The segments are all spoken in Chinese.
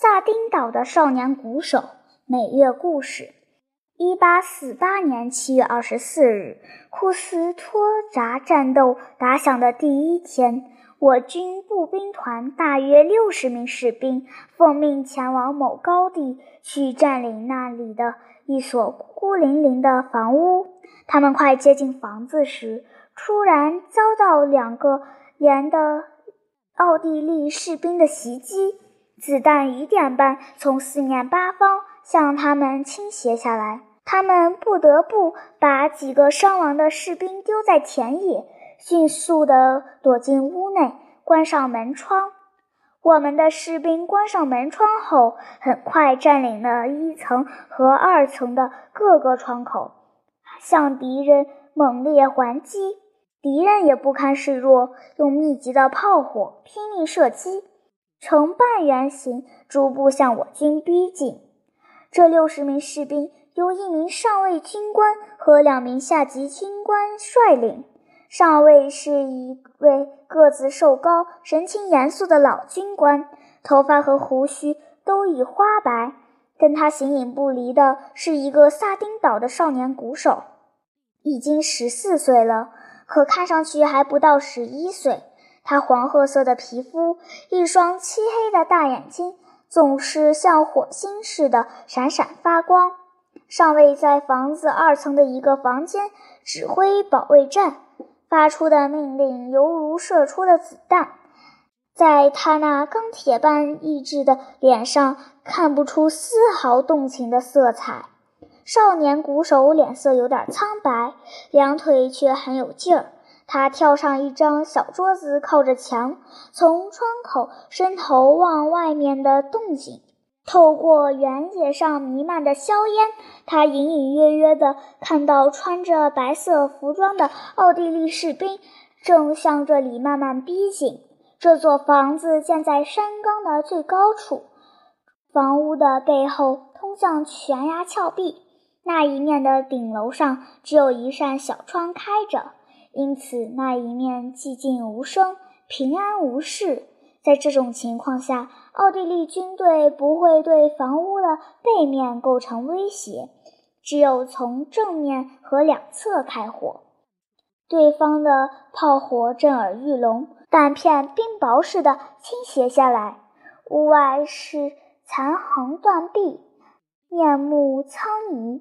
萨丁岛的少年鼓手每月故事。一八四八年七月二十四日，库斯托扎战斗打响的第一天，我军步兵团大约六十名士兵奉命前往某高地去占领那里的一所孤零零的房屋。他们快接近房子时，突然遭到两个连的奥地利士兵的袭击，子弹雨点般从四面八方向他们倾斜下来。他们不得不把几个伤亡的士兵丢在田野，迅速地躲进屋内，关上门窗。我们的士兵关上门窗后，很快占领了一层和二层的各个窗口，向敌人猛烈还击。敌人也不堪示弱，用密集的炮火拼命射击，呈半圆形逐步向我军逼近。这六十名士兵。由一名上尉军官和两名下级军官率领。上尉是一位个子瘦高、神情严肃的老军官，头发和胡须都已花白。跟他形影不离的是一个萨丁岛的少年鼓手，已经十四岁了，可看上去还不到十一岁。他黄褐色的皮肤，一双漆黑的大眼睛，总是像火星似的闪闪发光。上尉在房子二层的一个房间指挥保卫战，发出的命令犹如射出的子弹。在他那钢铁般意志的脸上，看不出丝毫动情的色彩。少年鼓手脸色有点苍白，两腿却很有劲儿。他跳上一张小桌子，靠着墙，从窗口伸头望外面的动静。透过原野上弥漫的硝烟，他隐隐约约地看到穿着白色服装的奥地利士兵正向这里慢慢逼近。这座房子建在山岗的最高处，房屋的背后通向悬崖峭壁，那一面的顶楼上只有一扇小窗开着，因此那一面寂静无声，平安无事。在这种情况下，奥地利军队不会对房屋的背面构成威胁，只有从正面和两侧开火。对方的炮火震耳欲聋，弹片冰雹似的倾斜下来。屋外是残垣断壁，面目苍夷。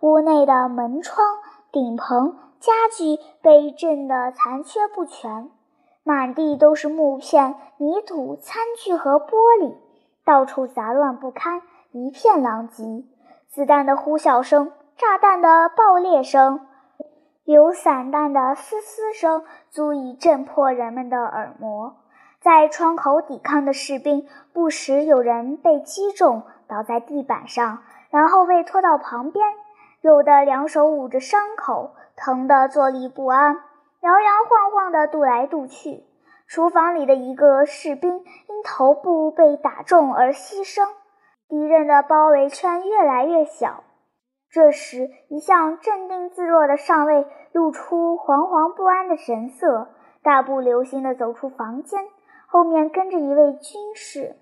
屋内的门窗、顶棚、家具被震得残缺不全。满地都是木片、泥土、餐具和玻璃，到处杂乱不堪，一片狼藉。子弹的呼啸声、炸弹的爆裂声、流散弹的嘶嘶声，足以震破人们的耳膜。在窗口抵抗的士兵，不时有人被击中，倒在地板上，然后被拖到旁边，有的两手捂着伤口，疼得坐立不安。摇摇晃晃地踱来踱去。厨房里的一个士兵因头部被打中而牺牲。敌人的包围圈越来越小。这时，一向镇定自若的上尉露出惶惶不安的神色，大步流星地走出房间，后面跟着一位军士。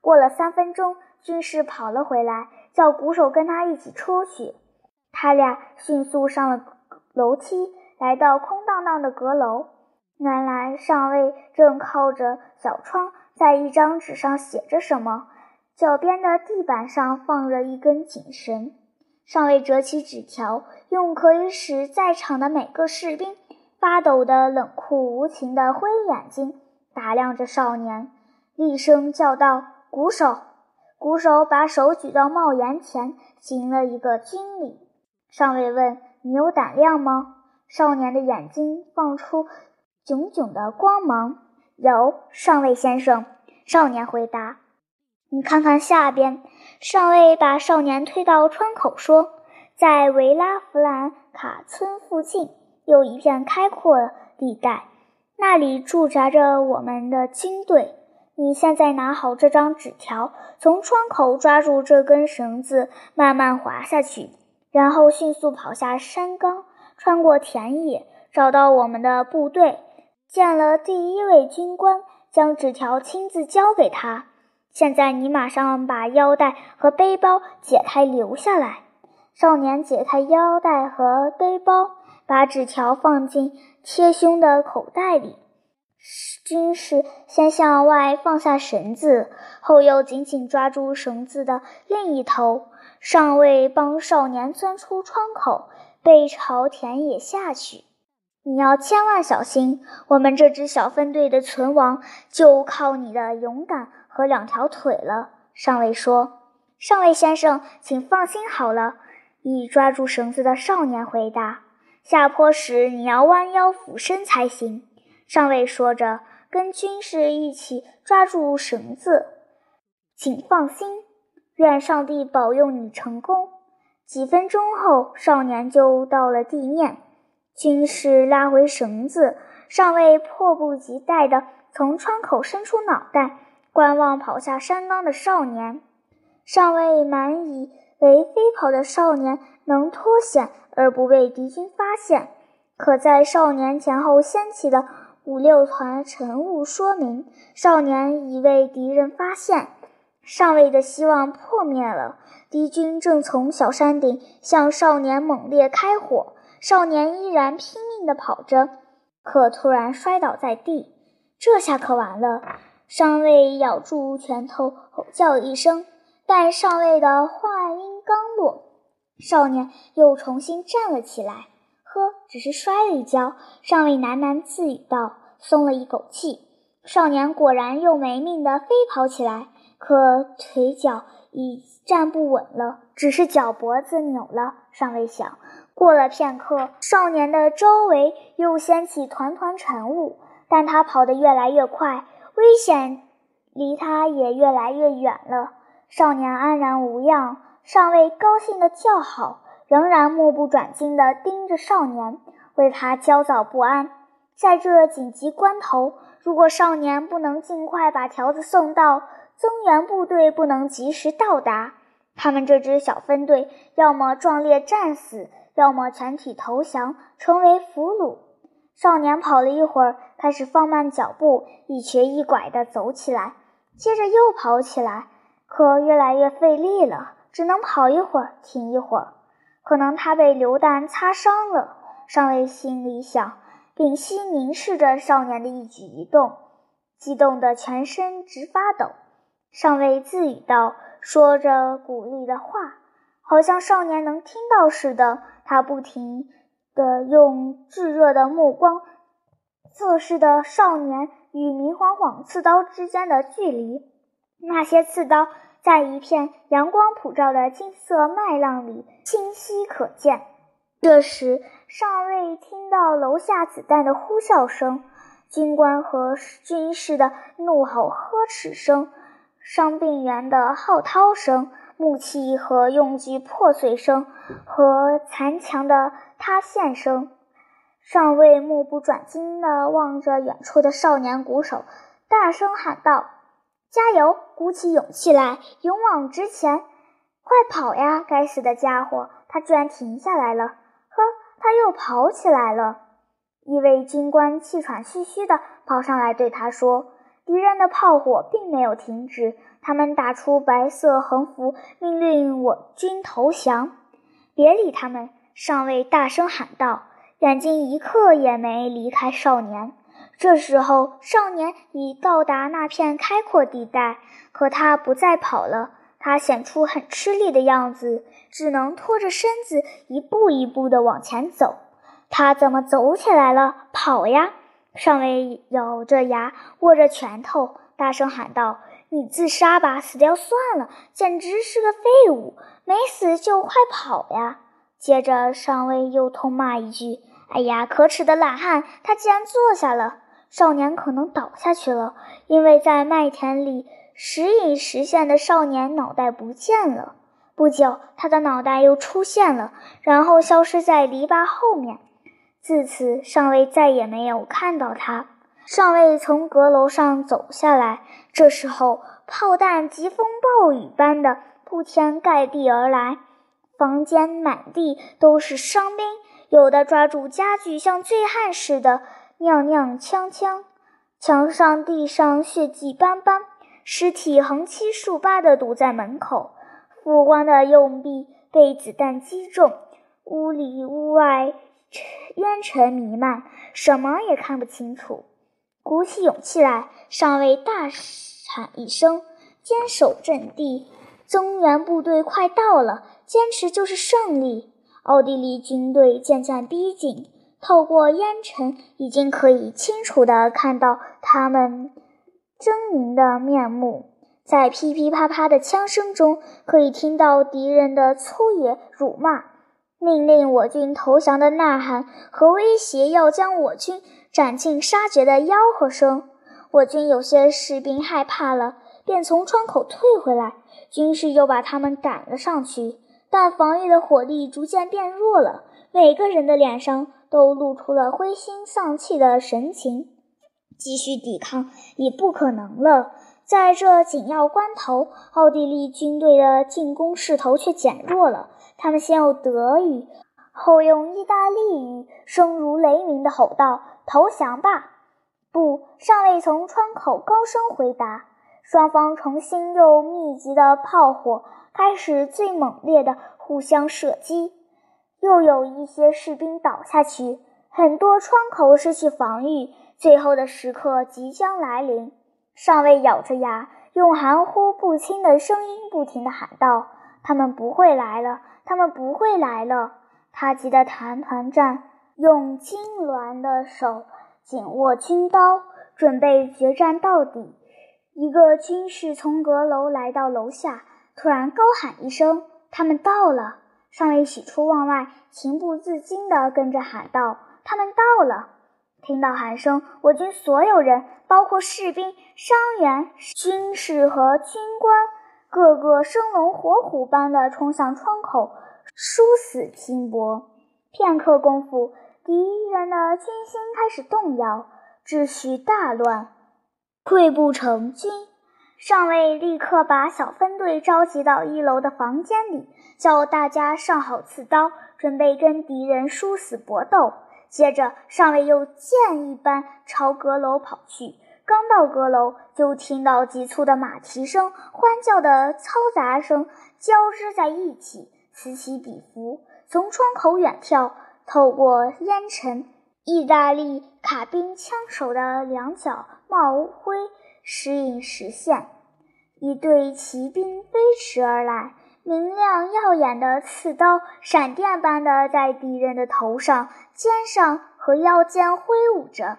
过了三分钟，军士跑了回来，叫鼓手跟他一起出去。他俩迅速上了楼梯。来到空荡荡的阁楼，原来上尉正靠着小窗，在一张纸上写着什么。脚边的地板上放着一根警绳。上尉折起纸条，用可以使在场的每个士兵发抖的冷酷无情的灰眼睛打量着少年，厉声叫道：“鼓手！”鼓手把手举到帽檐前，行了一个军礼。上尉问：“你有胆量吗？”少年的眼睛放出炯炯的光芒。有，上尉先生。少年回答：“你看看下边。”上尉把少年推到窗口，说：“在维拉弗兰卡村附近有一片开阔地带，那里驻扎着我们的军队。你现在拿好这张纸条，从窗口抓住这根绳子，慢慢滑下去，然后迅速跑下山岗。”穿过田野，找到我们的部队，见了第一位军官，将纸条亲自交给他，现在你马上把腰带和背包解开，留下来。”少年解开腰带和背包，把纸条放进贴胸的口袋里。军士先向外放下绳子，后又紧紧抓住绳子的另一头。上尉帮少年钻出窗口，背朝田野下去。你要千万小心，我们这支小分队的存亡就靠你的勇敢和两条腿了。上尉说：“上尉先生，请放心好了。”已抓住绳子的少年回答：“下坡时你要弯腰俯身才行。”上尉说着，跟军士一起抓住绳子。“请放心，愿上帝保佑你成功。”几分钟后，少年就到了地面。军士拉回绳子，上尉迫不及待地从窗口伸出脑袋，观望跑下山岗的少年。上尉满以。为飞跑的少年能脱险而不被敌军发现，可在少年前后掀起的五六团晨雾说明少年已被敌人发现。上尉的希望破灭了，敌军正从小山顶向少年猛烈开火，少年依然拼命地跑着，可突然摔倒在地。这下可完了！上尉咬住拳头，吼叫一声。但上尉的话音刚落，少年又重新站了起来。呵，只是摔了一跤。上尉喃喃自语道，松了一口气。少年果然又没命地飞跑起来，可腿脚已站不稳了，只是脚脖子扭了。上尉想。过了片刻，少年的周围又掀起团团晨雾，但他跑得越来越快，危险离他也越来越远了。少年安然无恙，上尉高兴地叫好，仍然目不转睛地盯着少年，为他焦躁不安。在这紧急关头，如果少年不能尽快把条子送到，增援部队不能及时到达，他们这支小分队要么壮烈战死，要么全体投降，成为俘虏。少年跑了一会儿，开始放慢脚步，一瘸一拐地走起来，接着又跑起来。可越来越费力了，只能跑一会儿，停一会儿。可能他被流弹擦伤了，上尉心里想，屏息凝视着少年的一举一动，激动得全身直发抖。上尉自语道，说着鼓励的话，好像少年能听到似的。他不停地用炙热的目光测试的少年与明晃晃刺刀之间的距离。那些刺刀在一片阳光普照的金色麦浪里清晰可见。这时，上尉听到楼下子弹的呼啸声、军官和军士的怒吼呵斥声、伤病员的号啕声、木器和用具破碎声和残墙的塌陷声。上尉目不转睛地望着远处的少年鼓手，大声喊道。加油！鼓起勇气来，勇往直前！快跑呀！该死的家伙，他居然停下来了！呵，他又跑起来了！一位军官气喘吁吁地跑上来对他说：“敌人的炮火并没有停止，他们打出白色横幅，命令我军投降。”别理他们！上尉大声喊道，眼睛一刻也没离开少年。这时候，少年已到达那片开阔地带，可他不再跑了。他显出很吃力的样子，只能拖着身子一步一步地往前走。他怎么走起来了？跑呀！上尉咬着牙，握着拳头，大声喊道：“你自杀吧，死掉算了，简直是个废物！没死就快跑呀！”接着，上尉又痛骂一句：“哎呀，可耻的懒汉！他竟然坐下了。”少年可能倒下去了，因为在麦田里时隐时现的少年脑袋不见了。不久，他的脑袋又出现了，然后消失在篱笆后面。自此，上尉再也没有看到他。上尉从阁楼上走下来，这时候炮弹疾风暴雨般的铺天盖地而来，房间满地都是伤兵，有的抓住家具像醉汉似的。踉踉跄跄，墙上、地上血迹斑斑，尸体横七竖八地堵在门口。副官的右臂被子弹击中，屋里屋外烟尘弥漫，什么也看不清楚。鼓起勇气来，上尉大喊一声：“坚守阵地，增援部队快到了！坚持就是胜利！”奥地利军队渐渐逼近，透过烟尘，已经可以清楚地看到他们狰狞的面目。在噼噼啪啪的枪声中，可以听到敌人的粗野辱骂、命令我军投降的呐喊和威胁要将我军斩尽杀绝的吆喝声。我军有些士兵害怕了，便从窗口退回来，军士又把他们赶了上去。但防御的火力逐渐变弱了，每个人的脸上都露出了灰心丧气的神情，继续抵抗已不可能了。在这紧要关头，奥地利军队的进攻势头却减弱了。他们先用德语，后用意大利语，声如雷鸣地吼道：“投降吧！”不，上尉从窗口高声回答。双方重新又密集的炮火开始最猛烈的互相射击，又有一些士兵倒下去，很多窗口失去防御，最后的时刻即将来临。上尉咬着牙，用含糊不清的声音不停地喊道：“他们不会来了，他们不会来了！”他急得团团转，用痉挛的手紧握军刀，准备决战到底。一个军士从阁楼来到楼下，突然高喊一声：“他们到了！”上尉喜出望外，情不自禁地跟着喊道：“他们到了！”听到喊声，我军所有人，包括士兵、伤员、军士和军官，个个生龙活虎般地冲向窗口，殊死拼搏。片刻功夫，敌人的军心开始动摇，秩序大乱，溃不成军。上尉立刻把小分队召集到一楼的房间里，叫大家上好刺刀，准备跟敌人殊死搏斗。接着，上尉又箭一般朝阁楼跑去。刚到阁楼，就听到急促的马蹄声、欢叫的嘈杂声交织在一起，此起彼伏。从窗口远眺，透过烟尘，意大利卡宾枪手的两脚冒灰，时隐时现。一队骑兵飞驰而来。明亮耀眼的刺刀，闪电般的在敌人的头上、肩上和腰间挥舞着。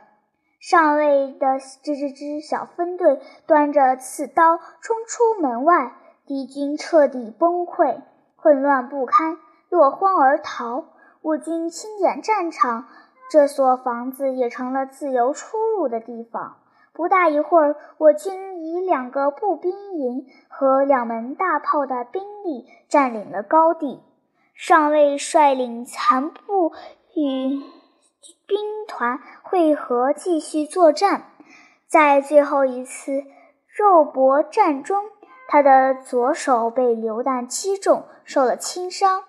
上尉的这支支小分队端着刺刀冲出门外，敌军彻底崩溃，混乱不堪，落荒而逃。我军清点战场，这所房子也成了自由出入的地方。不大一会儿，我军以两个步兵营和两门大炮的兵力占领了高地。上尉率领残部与兵团会合，继续作战。在最后一次肉搏战中，他的左手被榴弹击中，受了轻伤。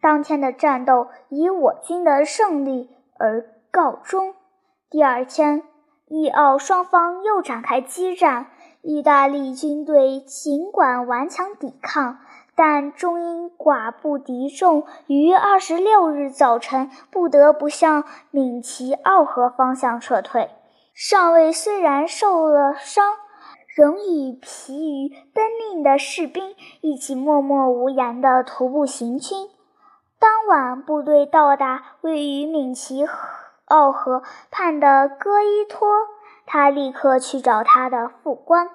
当天的战斗以我军的胜利而告终。第二天。意奥双方又展开激战。意大利军队尽管顽强抵抗，但终因寡不敌众，于二十六日早晨不得不向闽齐奥河方向撤退。上尉虽然受了伤，仍与疲于奔命的士兵一起默默无言地徒步行军。当晚，部队到达位于闽齐。奥河畔的戈伊托，他立刻去找他的副官。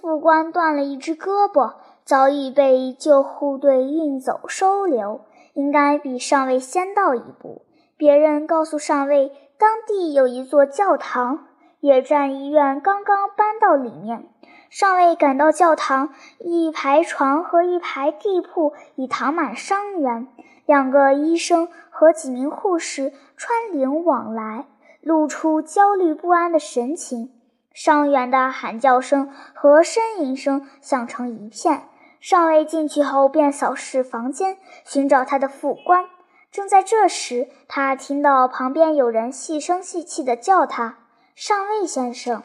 副官断了一只胳膊，早已被救护队运走收留，应该比上尉先到一步。别人告诉上尉，当地有一座教堂，野战医院刚刚搬到里面。上尉赶到教堂，一排床和一排地铺已躺满伤员。两个医生和几名护士穿林往来，露出焦虑不安的神情。伤员的喊叫声和呻吟声响成一片。上尉进去后便扫视房间，寻找他的副官。正在这时，他听到旁边有人细声细气地叫他：“上尉先生。”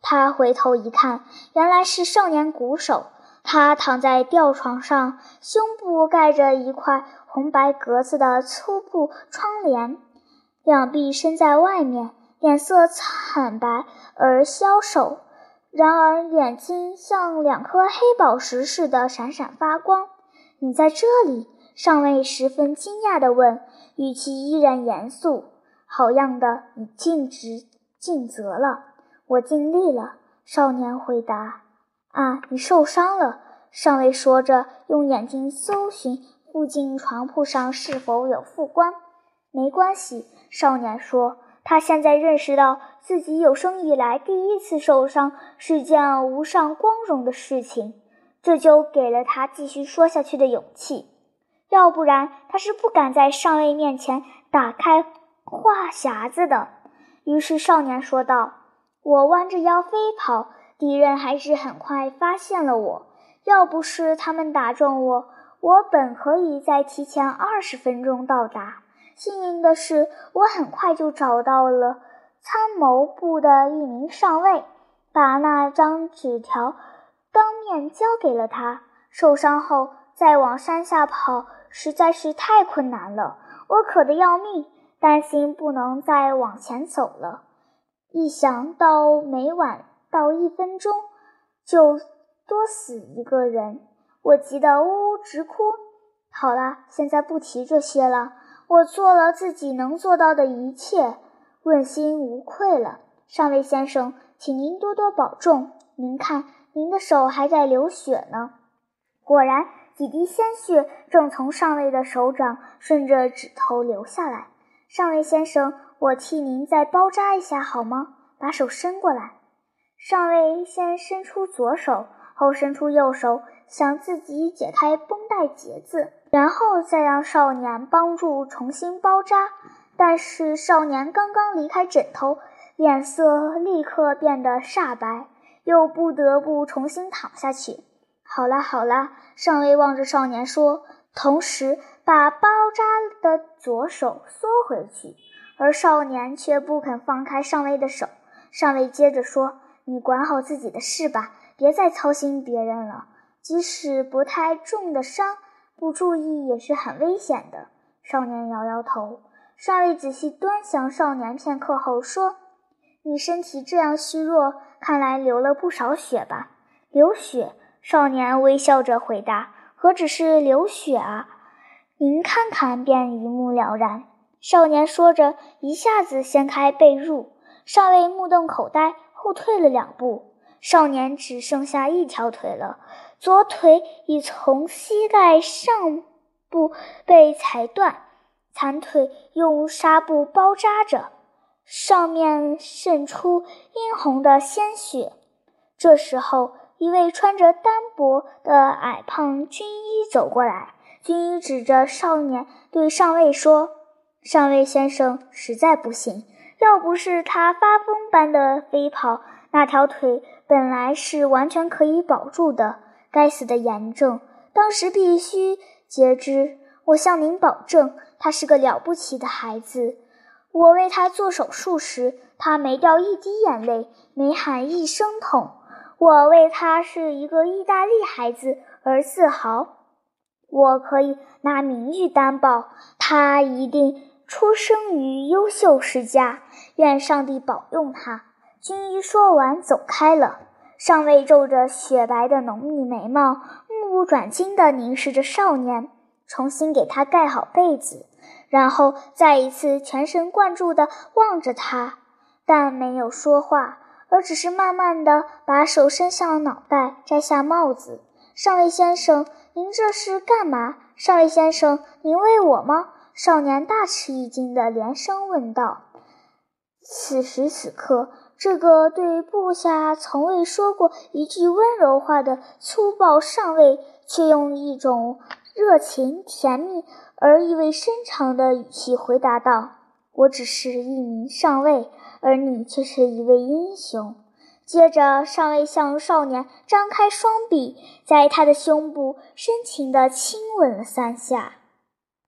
他回头一看，原来是少年鼓手。他躺在吊床上，胸部盖着一块红白格子的粗布窗帘，两臂伸在外面，脸色惨白而消瘦。然而眼睛像两颗黑宝石似的闪闪发光。你在这里？上尉十分惊讶地问，语气依然严肃。好样的，你尽职尽责了。我尽力了。少年回答。啊，你受伤了。上尉说着，用眼睛搜寻附近床铺上是否有副官。没关系，少年说。他现在认识到自己有生以来第一次受伤是件无上光荣的事情，这就给了他继续说下去的勇气。要不然，他是不敢在上尉面前打开话匣子的。于是少年说道：“我弯着腰飞跑，敌人还是很快发现了我。要不是他们打中我，我本可以在提前二十分钟到达。”幸运的是，我很快就找到了参谋部的一名上尉，把那张纸条当面交给了他。受伤后再往山下跑实在是太困难了，我渴得要命，担心不能再往前走了。一想到每晚到一分钟就多死一个人，我急得呜呜直哭。好了，现在不提这些了。我做了自己能做到的一切，问心无愧了。上尉先生，请您多多保重。您看，您的手还在流血呢。果然，几滴鲜血正从上尉的手掌顺着指头流下来。上尉先生，我替您再包扎一下好吗？把手伸过来。上尉先伸出左手，后伸出右手，想自己解开绷带结子。然后再让少年帮助重新包扎，但是少年刚刚离开枕头，脸色立刻变得煞白，又不得不重新躺下去。好了好了，上尉望着少年说，同时把包扎的左手缩回去，而少年却不肯放开上尉的手。上尉接着说：“你管好自己的事吧，别再操心别人了，即使不太重的伤。”不注意也是很危险的。少年摇摇头。上尉仔细端详少年片刻后说：“你身体这样虚弱，看来流了不少血吧？”流血？少年微笑着回答：“何止是流血啊！您看看便一目了然。”少年说着，一下子掀开被褥。上尉目瞪口呆，后退了两步。少年只剩下一条腿了。左腿已从膝盖上部被裁断，残腿用纱布包扎着，上面渗出殷红的鲜血。这时候，一位穿着单薄的矮胖军医走过来，军医指着少年对上尉说：“上尉先生实在不行，要不是他发疯般的飞跑，那条腿本来是完全可以保住的。”该死的炎症，当时必须截肢。我向您保证，他是个了不起的孩子。我为他做手术时，他没掉一滴眼泪，没喊一声痛。我为他是一个意大利孩子而自豪。我可以拿名誉担保，他一定出生于优秀世家。愿上帝保佑他。军医说完，走开了。上尉皱着雪白的浓密眉毛，目不转睛地凝视着少年，重新给他盖好被子，然后再一次全神贯注地望着他，但没有说话，而只是慢慢地把手伸向脑袋，摘下帽子。上尉先生，您这是干嘛？上尉先生，您为我吗？少年大吃一惊地连声问道。此时此刻。这个对部下从未说过一句温柔话的粗暴上尉，却用一种热情、甜蜜而意味深长的语气回答道：“我只是一名上尉，而你却是一位英雄。”接着，上尉向少年张开双臂，在他的胸部深情地亲吻了三下。